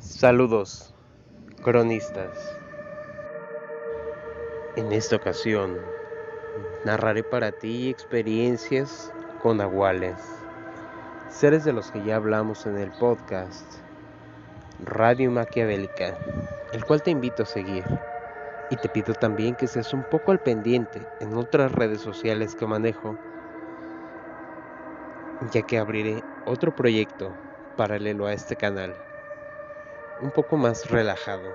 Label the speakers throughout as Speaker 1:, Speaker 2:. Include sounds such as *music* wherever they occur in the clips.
Speaker 1: Saludos, cronistas. En esta ocasión narraré para ti experiencias con aguales, seres de los que ya hablamos en el podcast Radio Maquiavélica, el cual te invito a seguir. Y te pido también que seas un poco al pendiente en otras redes sociales que manejo, ya que abriré otro proyecto paralelo a este canal un poco más relajado.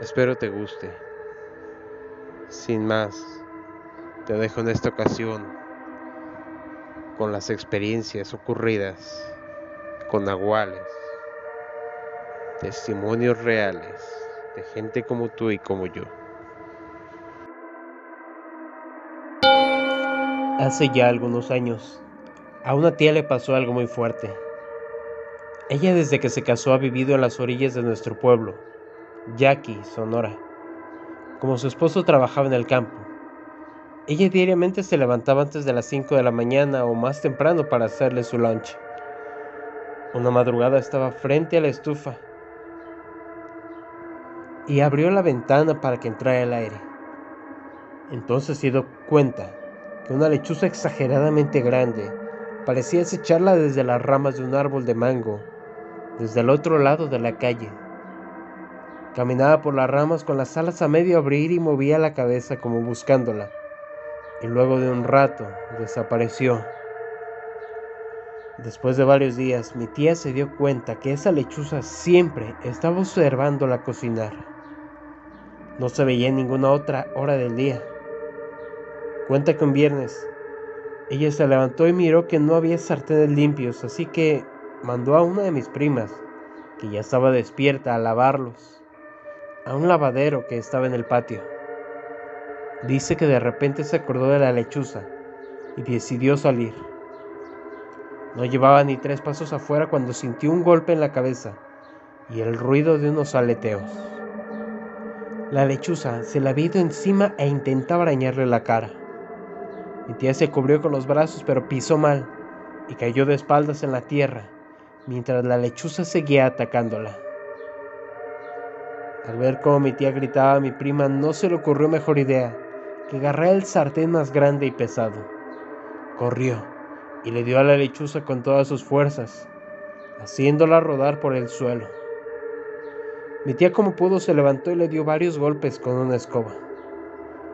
Speaker 1: Espero te guste. Sin más, te dejo en esta ocasión con las experiencias ocurridas con nahuales, testimonios reales de gente como tú y como yo. Hace ya algunos años, a una tía le pasó algo muy fuerte. Ella desde que se casó ha vivido en las orillas de nuestro pueblo, Yaqui, Sonora. Como su esposo trabajaba en el campo, ella diariamente se levantaba antes de las 5 de la mañana o más temprano para hacerle su lunch. Una madrugada estaba frente a la estufa y abrió la ventana para que entrara el aire. Entonces se dio cuenta que una lechuza exageradamente grande parecía acecharla desde las ramas de un árbol de mango desde el otro lado de la calle. Caminaba por las ramas con las alas a medio abrir y movía la cabeza como buscándola. Y luego de un rato desapareció. Después de varios días, mi tía se dio cuenta que esa lechuza siempre estaba observándola cocinar. No se veía en ninguna otra hora del día. Cuenta que un viernes, ella se levantó y miró que no había sartenes limpios, así que mandó a una de mis primas, que ya estaba despierta, a lavarlos, a un lavadero que estaba en el patio. Dice que de repente se acordó de la lechuza y decidió salir. No llevaba ni tres pasos afuera cuando sintió un golpe en la cabeza y el ruido de unos aleteos. La lechuza se le había encima e intentaba arañarle la cara. Mi tía se cubrió con los brazos pero pisó mal y cayó de espaldas en la tierra mientras la lechuza seguía atacándola. Al ver cómo mi tía gritaba a mi prima, no se le ocurrió mejor idea que agarrar el sartén más grande y pesado. Corrió y le dio a la lechuza con todas sus fuerzas, haciéndola rodar por el suelo. Mi tía como pudo se levantó y le dio varios golpes con una escoba.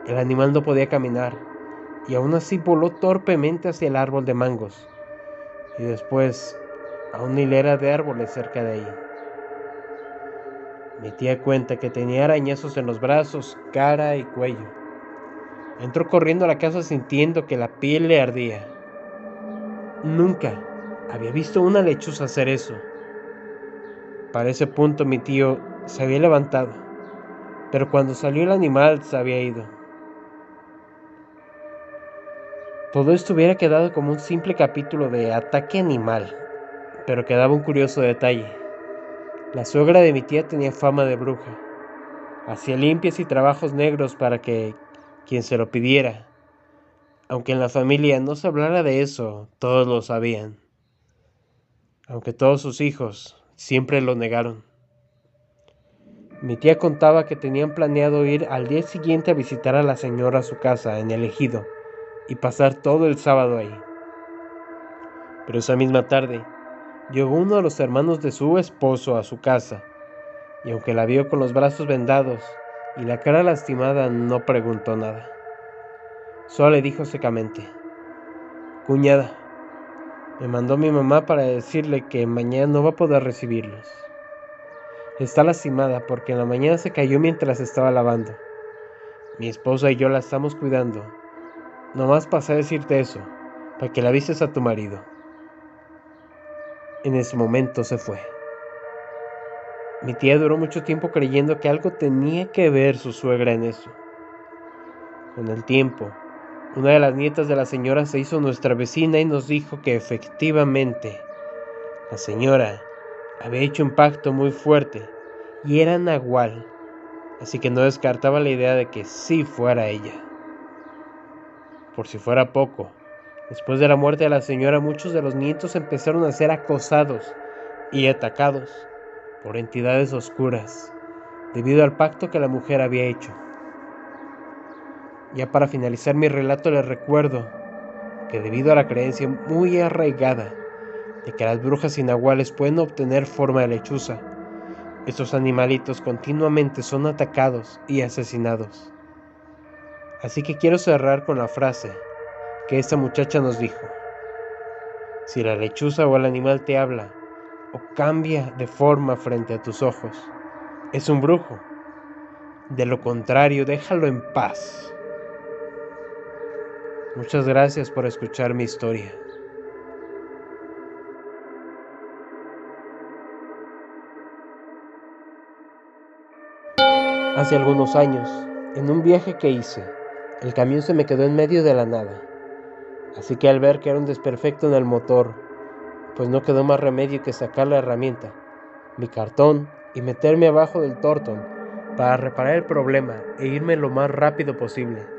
Speaker 1: El animal no podía caminar y aún así voló torpemente hacia el árbol de mangos. Y después a una hilera de árboles cerca de ahí. Mi tía cuenta que tenía arañazos en los brazos, cara y cuello. Entró corriendo a la casa sintiendo que la piel le ardía. Nunca había visto una lechuza hacer eso. Para ese punto mi tío se había levantado, pero cuando salió el animal se había ido. Todo esto hubiera quedado como un simple capítulo de ataque animal, pero quedaba un curioso detalle. La suegra de mi tía tenía fama de bruja. Hacía limpias y trabajos negros para que quien se lo pidiera. Aunque en la familia no se hablara de eso, todos lo sabían. Aunque todos sus hijos siempre lo negaron. Mi tía contaba que tenían planeado ir al día siguiente a visitar a la señora a su casa en el ejido y pasar todo el sábado ahí. Pero esa misma tarde, Llegó uno de los hermanos de su esposo a su casa, y aunque la vio con los brazos vendados y la cara lastimada, no preguntó nada. Solo le dijo secamente, Cuñada, me mandó mi mamá para decirle que mañana no va a poder recibirlos. Está lastimada porque en la mañana se cayó mientras estaba lavando. Mi esposa y yo la estamos cuidando. Nomás pasé a decirte eso, para que la avises a tu marido. En ese momento se fue. Mi tía duró mucho tiempo creyendo que algo tenía que ver su suegra en eso. Con el tiempo, una de las nietas de la señora se hizo nuestra vecina y nos dijo que efectivamente la señora había hecho un pacto muy fuerte y era nahual, así que no descartaba la idea de que sí fuera ella. Por si fuera poco, después de la muerte de la señora muchos de los nietos empezaron a ser acosados y atacados por entidades oscuras debido al pacto que la mujer había hecho. Ya para finalizar mi relato les recuerdo que debido a la creencia muy arraigada de que las brujas inaguales pueden obtener forma de lechuza, estos animalitos continuamente son atacados y asesinados. Así que quiero cerrar con la frase que esta muchacha nos dijo. Si la lechuza o el animal te habla o cambia de forma frente a tus ojos, es un brujo. De lo contrario, déjalo en paz. Muchas gracias por escuchar mi historia. Hace algunos años, en un viaje que hice, el camión se me quedó en medio de la nada. Así que al ver que era un desperfecto en el motor, pues no quedó más remedio que sacar la herramienta, mi cartón y meterme abajo del tortón para reparar el problema e irme lo más rápido posible.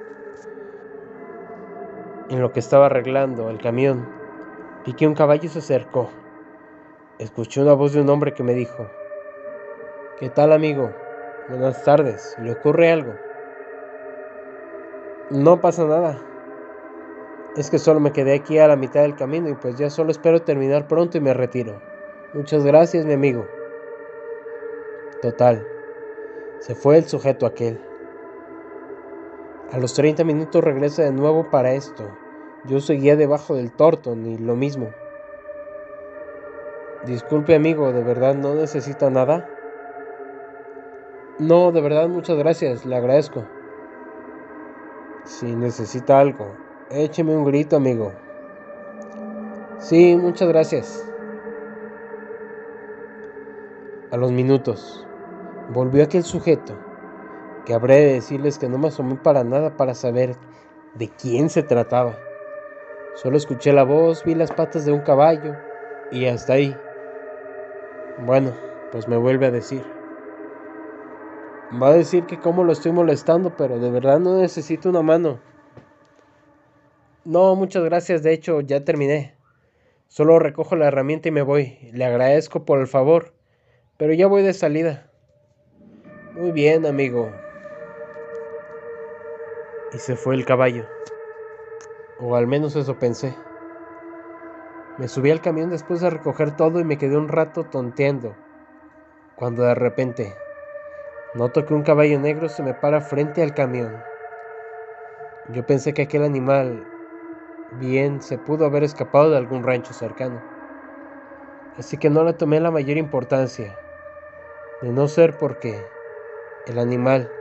Speaker 1: En lo que estaba arreglando el camión, vi que un caballo se acercó. Escuché una voz de un hombre que me dijo, ¿Qué tal amigo? Buenas tardes, ¿le ocurre algo? No pasa nada. Es que solo me quedé aquí a la mitad del camino y pues ya solo espero terminar pronto y me retiro. Muchas gracias, mi amigo. Total, se fue el sujeto aquel. A los 30 minutos regresa de nuevo para esto. Yo seguía debajo del Torton y lo mismo. Disculpe amigo, ¿de verdad no necesita nada? No, de verdad muchas gracias, le agradezco. Si necesita algo, écheme un grito amigo. Sí, muchas gracias. A los minutos, volvió aquel sujeto que habré de decirles que no me asomé para nada para saber de quién se trataba. Solo escuché la voz, vi las patas de un caballo y hasta ahí. Bueno, pues me vuelve a decir. Va a decir que cómo lo estoy molestando, pero de verdad no necesito una mano. No, muchas gracias, de hecho ya terminé. Solo recojo la herramienta y me voy. Le agradezco por el favor, pero ya voy de salida. Muy bien, amigo, y se fue el caballo. O al menos eso pensé. Me subí al camión después de recoger todo y me quedé un rato tonteando, cuando de repente noto que un caballo negro se me para frente al camión. Yo pensé que aquel animal bien se pudo haber escapado de algún rancho cercano, así que no le tomé la mayor importancia, de no ser porque el animal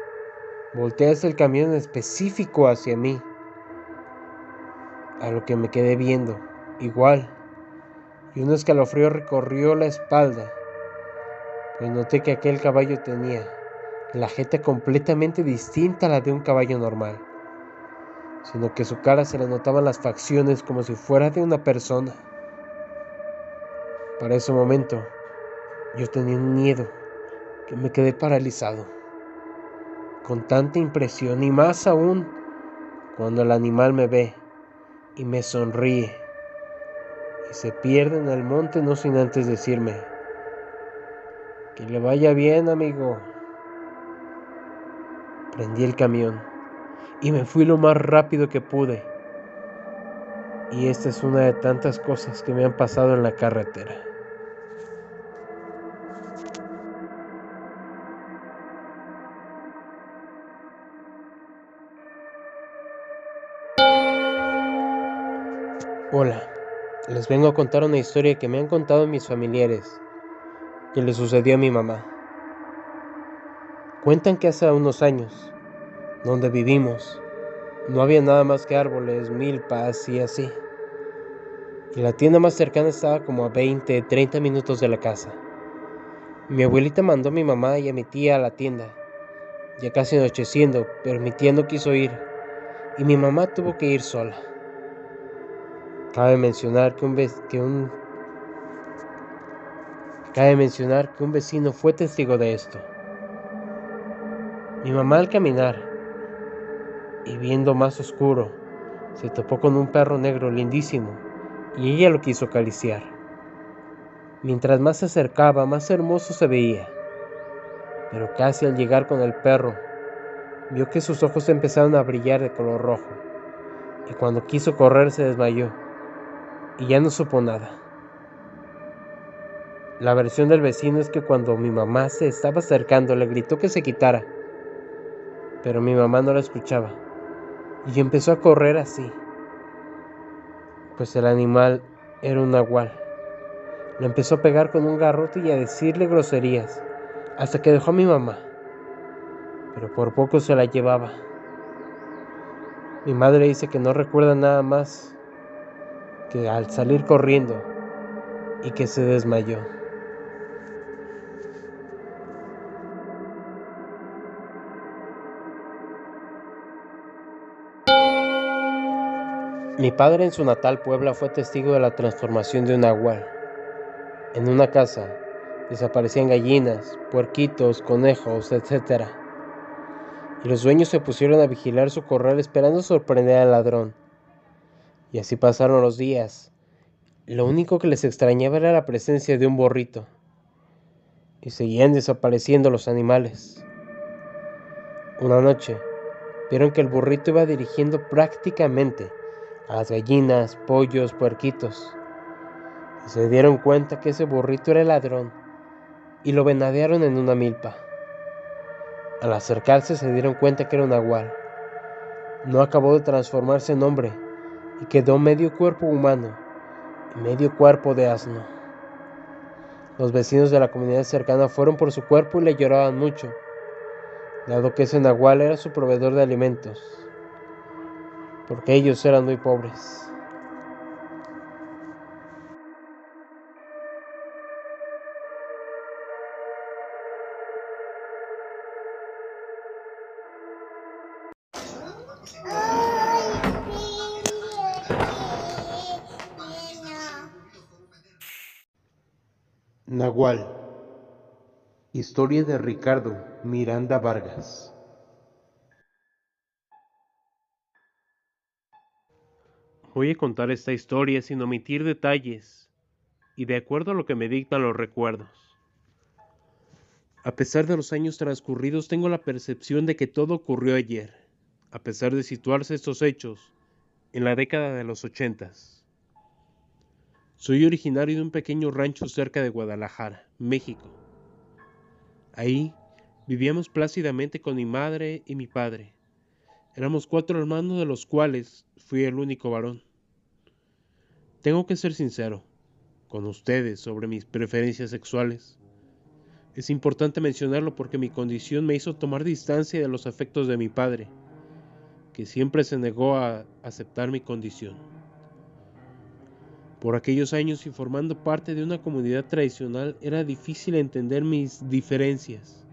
Speaker 1: Volteé hacia el camión específico hacia mí, a lo que me quedé viendo, igual, y un escalofrío recorrió la espalda, pues noté que aquel caballo tenía la jeta completamente distinta a la de un caballo normal, sino que su cara se le notaban las facciones como si fuera de una persona. Para ese momento, yo tenía un miedo que me quedé paralizado con tanta impresión y más aún cuando el animal me ve y me sonríe y se pierde en el monte no sin antes decirme que le vaya bien amigo. Prendí el camión y me fui lo más rápido que pude. Y esta es una de tantas cosas que me han pasado en la carretera. Hola, les vengo a contar una historia que me han contado mis familiares, que le sucedió a mi mamá. Cuentan que hace unos años, donde vivimos, no había nada más que árboles, milpas y así. Y la tienda más cercana estaba como a 20, 30 minutos de la casa. Mi abuelita mandó a mi mamá y a mi tía a la tienda, ya casi anocheciendo, pero mi tía no quiso ir, y mi mamá tuvo que ir sola. Cabe mencionar que un, que un Cabe mencionar que un vecino fue testigo de esto. Mi mamá al caminar y viendo más oscuro, Se topó con un perro negro lindísimo y ella lo quiso acariciar. Mientras más se acercaba, más hermoso se veía. Pero casi al llegar con el perro, vio que sus ojos empezaron a brillar de color rojo, y cuando quiso correr se desmayó, y ya no supo nada. La versión del vecino es que cuando mi mamá se estaba acercando le gritó que se quitara, pero mi mamá no la escuchaba, y empezó a correr así, pues el animal era un nahual. Le empezó a pegar con un garrote y a decirle groserías, hasta que dejó a mi mamá pero por poco se la llevaba. Mi madre dice que no recuerda nada más que al salir corriendo y que se desmayó. Mi padre en su natal Puebla fue testigo de la transformación de un nahual. En una casa desaparecían gallinas, puerquitos, conejos, etc y los dueños se pusieron a vigilar su corral esperando sorprender al ladrón. Y así pasaron los días. Lo único que les extrañaba era la presencia de un borrito. Y seguían desapareciendo los animales. Una noche, vieron que el burrito iba dirigiendo prácticamente a las gallinas, pollos, puerquitos. Y se dieron cuenta que ese burrito era el ladrón y lo venadearon en una milpa. Al acercarse se dieron cuenta que era un nahual. No acabó de transformarse en hombre y quedó medio cuerpo humano y medio cuerpo de asno. Los vecinos de la comunidad cercana fueron por su cuerpo y le lloraban mucho, dado que ese nahual era su proveedor de alimentos, porque ellos eran muy pobres.
Speaker 2: Historia de Ricardo Miranda Vargas.
Speaker 1: Voy a contar esta historia sin omitir detalles y de acuerdo a lo que me dictan los recuerdos. A pesar de los años transcurridos, tengo la percepción de que todo ocurrió ayer, a pesar de situarse estos hechos en la década de los ochentas. Soy originario de un pequeño rancho cerca de Guadalajara, México. Ahí vivíamos plácidamente con mi madre y mi padre. Éramos cuatro hermanos de los cuales fui el único varón. Tengo que ser sincero con ustedes sobre mis preferencias sexuales. Es importante mencionarlo porque mi condición me hizo tomar distancia de los afectos de mi padre, que siempre se negó a aceptar mi condición. Por aquellos años y formando parte de una comunidad tradicional era difícil entender mis diferencias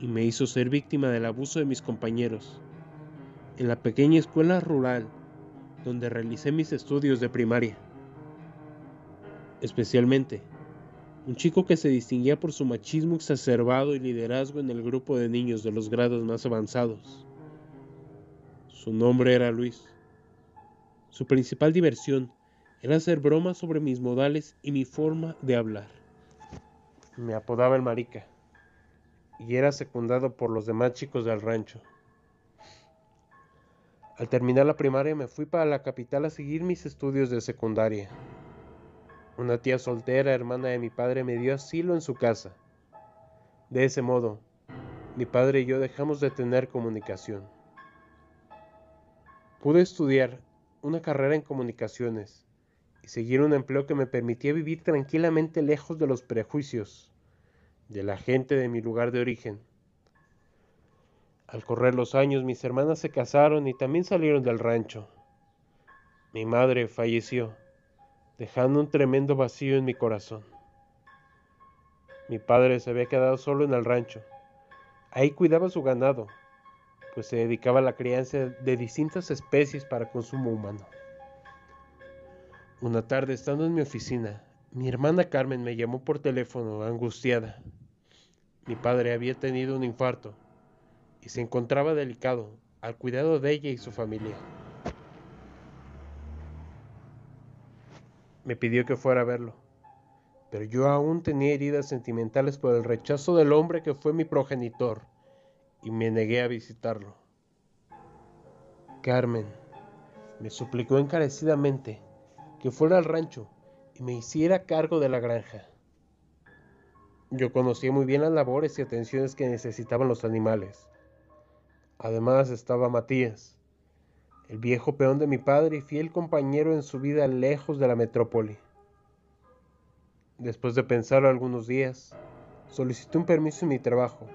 Speaker 1: y me hizo ser víctima del abuso de mis compañeros. En la pequeña escuela rural donde realicé mis estudios de primaria. Especialmente, un chico que se distinguía por su machismo exacerbado y liderazgo en el grupo de niños de los grados más avanzados. Su nombre era Luis. Su principal diversión era hacer bromas sobre mis modales y mi forma de hablar. Me apodaba el marica y era secundado por los demás chicos del rancho. Al terminar la primaria me fui para la capital a seguir mis estudios de secundaria. Una tía soltera, hermana de mi padre, me dio asilo en su casa. De ese modo, mi padre y yo dejamos de tener comunicación. Pude estudiar una carrera en comunicaciones y seguir un empleo que me permitía vivir tranquilamente lejos de los prejuicios de la gente de mi lugar de origen. Al correr los años mis hermanas se casaron y también salieron del rancho. Mi madre falleció, dejando un tremendo vacío en mi corazón. Mi padre se había quedado solo en el rancho. Ahí cuidaba su ganado, pues se dedicaba a la crianza de distintas especies para consumo humano. Una tarde, estando en mi oficina, mi hermana Carmen me llamó por teléfono angustiada. Mi padre había tenido un infarto y se encontraba delicado al cuidado de ella y su familia. Me pidió que fuera a verlo, pero yo aún tenía heridas sentimentales por el rechazo del hombre que fue mi progenitor y me negué a visitarlo. Carmen me suplicó encarecidamente que fuera al rancho y me hiciera cargo de la granja. Yo conocía muy bien las labores y atenciones que necesitaban los animales. Además estaba Matías, el viejo peón de mi padre y fiel compañero en su vida lejos de la metrópoli. Después de pensarlo algunos días, solicité un permiso en mi trabajo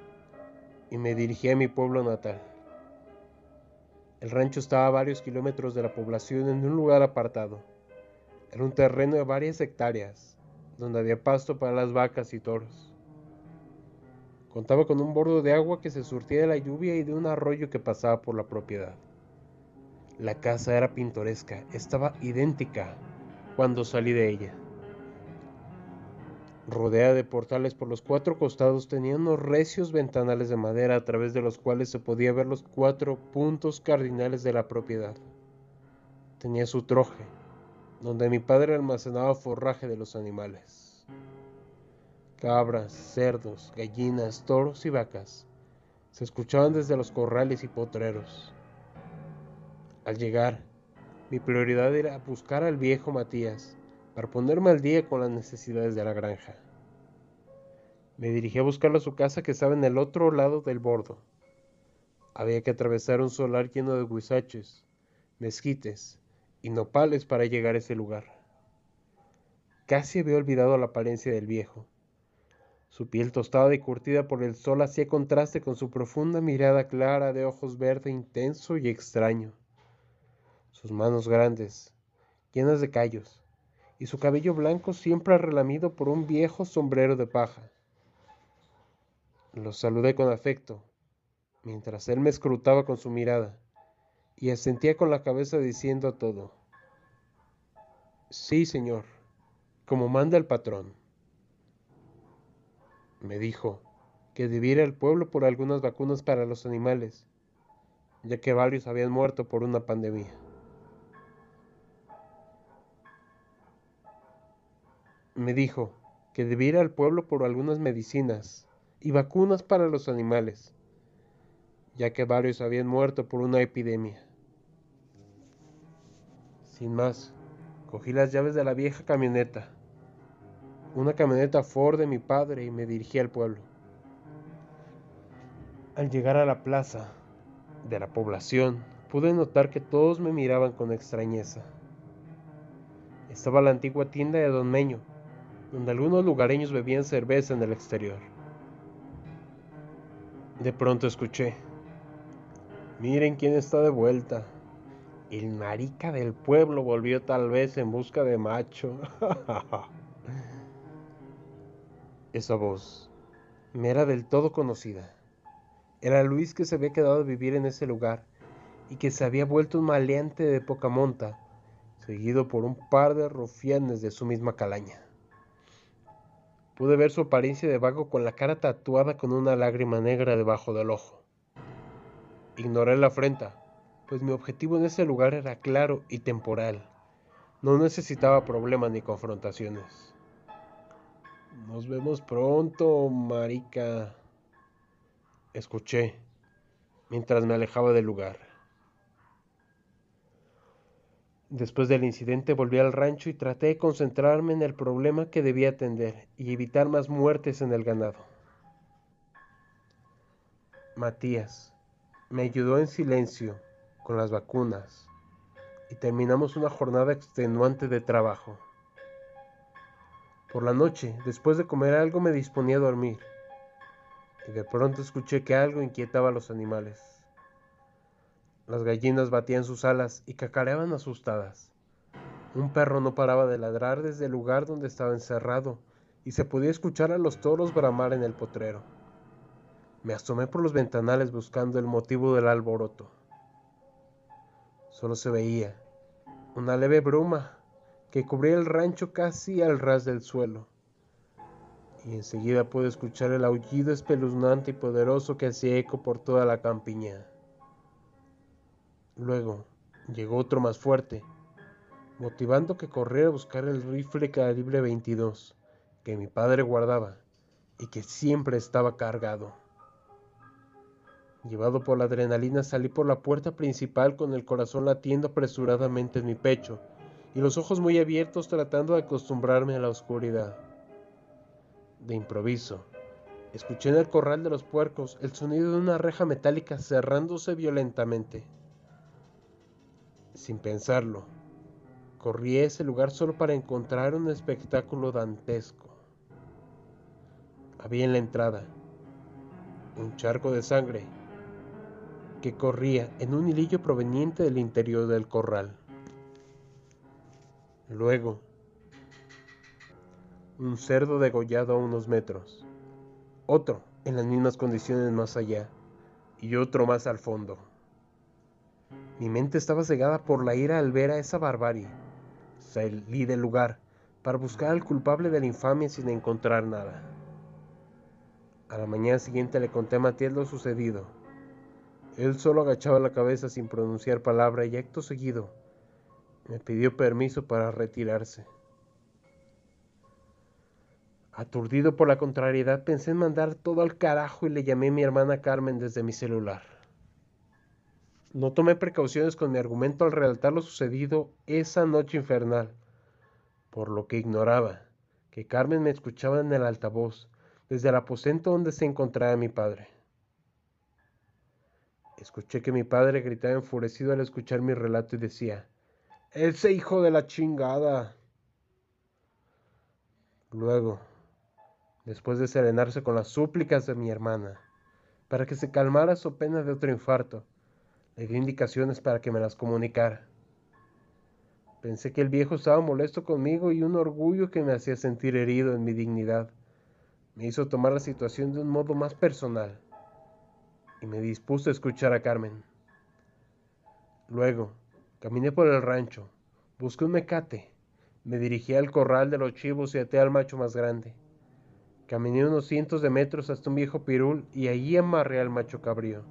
Speaker 1: y me dirigí a mi pueblo natal. El rancho estaba a varios kilómetros de la población en un lugar apartado. Era un terreno de varias hectáreas, donde había pasto para las vacas y toros. Contaba con un bordo de agua que se surtía de la lluvia y de un arroyo que pasaba por la propiedad. La casa era pintoresca, estaba idéntica cuando salí de ella. Rodeada de portales por los cuatro costados, tenía unos recios ventanales de madera a través de los cuales se podía ver los cuatro puntos cardinales de la propiedad. Tenía su troje, donde mi padre almacenaba forraje de los animales. Cabras, cerdos, gallinas, toros y vacas se escuchaban desde los corrales y potreros. Al llegar, mi prioridad era buscar al viejo Matías para ponerme al día con las necesidades de la granja. Me dirigí a buscarlo a su casa que estaba en el otro lado del bordo. Había que atravesar un solar lleno de guisaches, mezquites y nopales para llegar a ese lugar. Casi había olvidado la apariencia del viejo. Su piel tostada y curtida por el sol hacía contraste con su profunda mirada clara de ojos verde intenso y extraño. Sus manos grandes, llenas de callos, y su cabello blanco siempre relamido por un viejo sombrero de paja. Lo saludé con afecto, mientras él me escrutaba con su mirada, y asentía con la cabeza diciendo todo, Sí, señor, como manda el patrón. Me dijo que debía ir al pueblo por algunas vacunas para los animales, ya que varios habían muerto por una pandemia. me dijo que ir al pueblo por algunas medicinas y vacunas para los animales, ya que varios habían muerto por una epidemia. Sin más, cogí las llaves de la vieja camioneta, una camioneta Ford de mi padre, y me dirigí al pueblo. Al llegar a la plaza de la población, pude notar que todos me miraban con extrañeza. Estaba la antigua tienda de Don Meño, donde algunos lugareños bebían cerveza en el exterior. De pronto escuché, miren quién está de vuelta. El marica del pueblo volvió tal vez en busca de macho. *laughs* Esa voz me era del todo conocida. Era Luis que se había quedado a vivir en ese lugar y que se había vuelto un maleante de poca monta, seguido por un par de rufianes de su misma calaña. Pude ver su apariencia de vago con la cara tatuada con una lágrima negra debajo del ojo. Ignoré la afrenta, pues mi objetivo en ese lugar era claro y temporal. No necesitaba problemas ni confrontaciones. Nos vemos pronto, marica. Escuché mientras me alejaba del lugar. Después del incidente volví al rancho y traté de concentrarme en el problema que debía atender y evitar más muertes en el ganado. Matías me ayudó en silencio con las vacunas y terminamos una jornada extenuante de trabajo. Por la noche, después de comer algo, me disponía a dormir y de pronto escuché que algo inquietaba a los animales. Las gallinas batían sus alas y cacareaban asustadas. Un perro no paraba de ladrar desde el lugar donde estaba encerrado y se podía escuchar a los toros bramar en el potrero. Me asomé por los ventanales buscando el motivo del alboroto. Solo se veía una leve bruma que cubría el rancho casi al ras del suelo. Y enseguida pude escuchar el aullido espeluznante y poderoso que hacía eco por toda la campiña. Luego llegó otro más fuerte, motivando que corriera a buscar el rifle calibre 22 que mi padre guardaba y que siempre estaba cargado. Llevado por la adrenalina salí por la puerta principal con el corazón latiendo apresuradamente en mi pecho y los ojos muy abiertos tratando de acostumbrarme a la oscuridad. De improviso, escuché en el corral de los puercos el sonido de una reja metálica cerrándose violentamente. Sin pensarlo, corrí a ese lugar solo para encontrar un espectáculo dantesco. Había en la entrada un charco de sangre que corría en un hilillo proveniente del interior del corral. Luego, un cerdo degollado a unos metros, otro en las mismas condiciones más allá y otro más al fondo. Mi mente estaba cegada por la ira al ver a esa barbarie. Salí del lugar para buscar al culpable de la infamia sin encontrar nada. A la mañana siguiente le conté a Matías lo sucedido él solo agachaba la cabeza sin pronunciar palabra y acto seguido me pidió permiso para retirarse. Aturdido por la contrariedad, pensé en mandar todo al carajo y le llamé a mi hermana Carmen desde mi celular. No tomé precauciones con mi argumento al relatar lo sucedido esa noche infernal, por lo que ignoraba que Carmen me escuchaba en el altavoz desde el aposento donde se encontraba mi padre. Escuché que mi padre gritaba enfurecido al escuchar mi relato y decía, ¡Ese hijo de la chingada! Luego, después de serenarse con las súplicas de mi hermana, para que se calmara su pena de otro infarto, le di indicaciones para que me las comunicara. Pensé que el viejo estaba molesto conmigo y un orgullo que me hacía sentir herido en mi dignidad me hizo tomar la situación de un modo más personal y me dispuse a escuchar a Carmen. Luego, caminé por el rancho, busqué un mecate, me dirigí al corral de los chivos y até al macho más grande. Caminé unos cientos de metros hasta un viejo pirul y allí amarré al macho cabrío.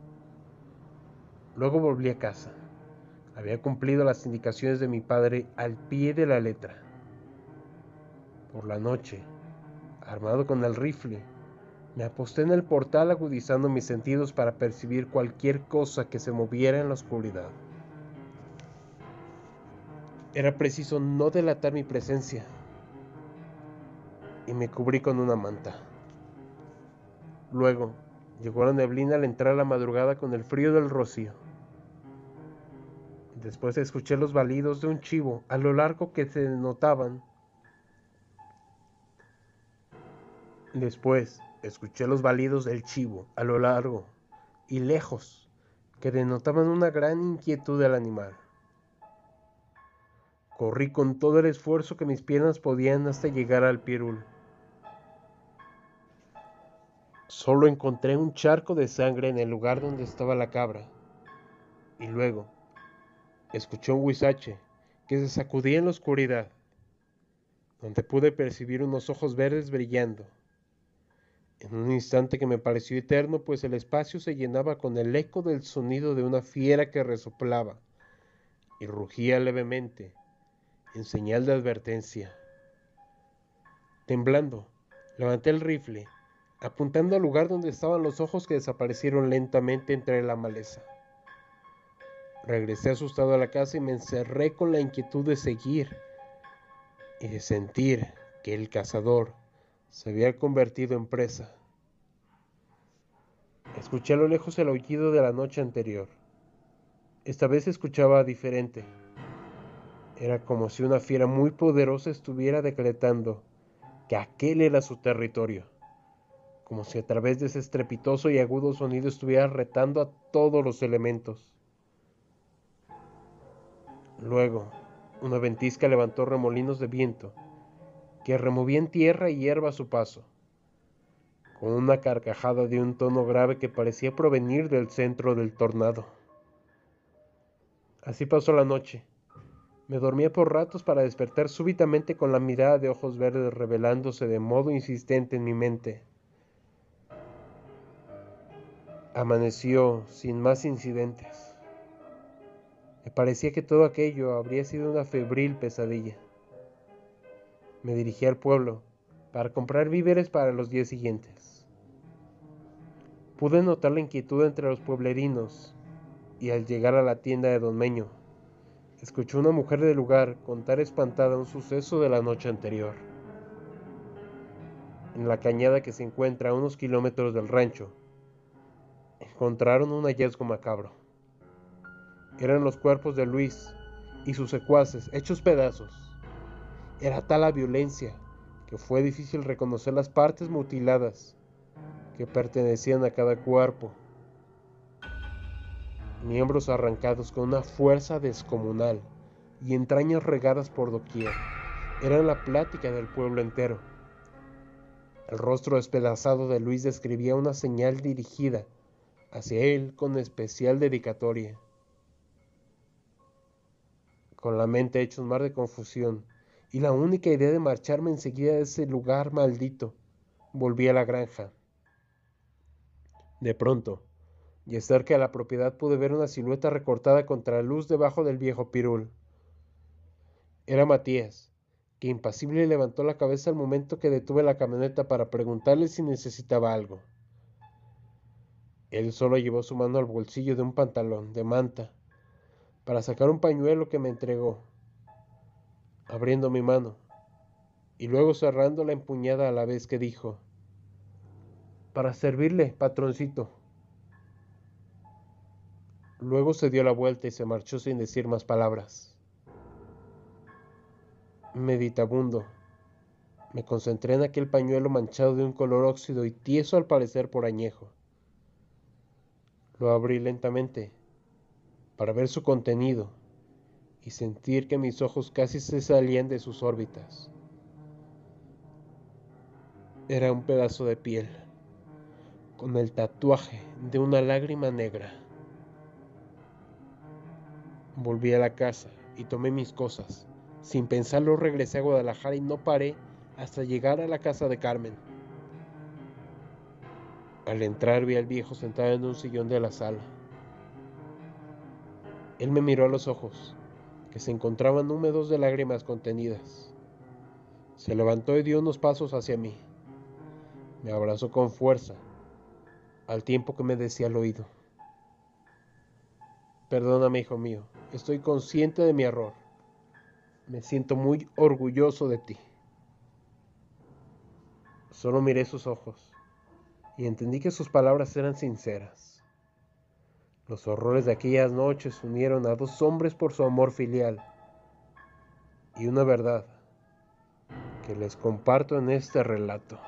Speaker 1: Luego volví a casa. Había cumplido las indicaciones de mi padre al pie de la letra. Por la noche, armado con el rifle, me aposté en el portal agudizando mis sentidos para percibir cualquier cosa que se moviera en la oscuridad. Era preciso no delatar mi presencia y me cubrí con una manta. Luego llegó la neblina al entrar la madrugada con el frío del rocío. Después escuché los balidos de un chivo a lo largo que se notaban. Después Escuché los balidos del chivo a lo largo y lejos, que denotaban una gran inquietud del animal. Corrí con todo el esfuerzo que mis piernas podían hasta llegar al pirul. Solo encontré un charco de sangre en el lugar donde estaba la cabra. Y luego escuché un huizache que se sacudía en la oscuridad, donde pude percibir unos ojos verdes brillando en un instante que me pareció eterno, pues el espacio se llenaba con el eco del sonido de una fiera que resoplaba y rugía levemente, en señal de advertencia. Temblando, levanté el rifle, apuntando al lugar donde estaban los ojos que desaparecieron lentamente entre la maleza. Regresé asustado a la casa y me encerré con la inquietud de seguir y de sentir que el cazador se había convertido en presa. Escuché a lo lejos el aullido de la noche anterior. Esta vez escuchaba diferente. Era como si una fiera muy poderosa estuviera decretando que aquel era su territorio, como si a través de ese estrepitoso y agudo sonido estuviera retando a todos los elementos. Luego, una ventisca levantó remolinos de viento que removían tierra y hierba a su paso, con una carcajada de un tono grave que parecía provenir del centro del tornado. Así pasó la noche. Me dormía por ratos para despertar súbitamente con la mirada de ojos verdes revelándose de modo insistente en mi mente. Amaneció sin más incidentes. Me parecía que todo aquello habría sido una febril pesadilla. Me dirigí al pueblo para comprar víveres para los días siguientes. Pude notar la inquietud entre los pueblerinos y al llegar a la tienda de don Meño, escuché una mujer del lugar contar espantada un suceso de la noche anterior. En la cañada que se encuentra a unos kilómetros del rancho, encontraron un hallazgo macabro. Eran los cuerpos de Luis y sus secuaces hechos pedazos. Era tal la violencia que fue difícil reconocer las partes mutiladas que pertenecían a cada cuerpo. Miembros arrancados con una fuerza descomunal y entrañas regadas por doquier. Eran la plática del pueblo entero. El rostro despedazado de Luis describía una señal dirigida hacia él con especial dedicatoria. Con la mente hecho un mar de confusión y la única idea de marcharme enseguida de ese lugar maldito, volví a la granja. De pronto, y cerca de la propiedad pude ver una silueta recortada contra la luz debajo del viejo pirul. Era Matías, que impasible levantó la cabeza al momento que detuve la camioneta para preguntarle si necesitaba algo. Él solo llevó su mano al bolsillo de un pantalón de manta para sacar un pañuelo que me entregó, abriendo mi mano y luego cerrando la empuñada a la vez que dijo, para servirle, patroncito. Luego se dio la vuelta y se marchó sin decir más palabras. Meditabundo, me concentré en aquel pañuelo manchado de un color óxido y tieso al parecer por añejo. Lo abrí lentamente para ver su contenido y sentir que mis ojos casi se salían de sus órbitas. Era un pedazo de piel con el tatuaje de una lágrima negra. Volví a la casa y tomé mis cosas. Sin pensarlo regresé a Guadalajara y no paré hasta llegar a la casa de Carmen. Al entrar vi al viejo sentado en un sillón de la sala. Él me miró a los ojos, que se encontraban húmedos de lágrimas contenidas. Se levantó y dio unos pasos hacia mí. Me abrazó con fuerza al tiempo que me decía al oído. Perdóname, hijo mío, estoy consciente de mi error. Me siento muy orgulloso de ti. Solo miré sus ojos y entendí que sus palabras eran sinceras. Los horrores de aquellas noches unieron a dos hombres por su amor filial y una verdad que les comparto en este relato.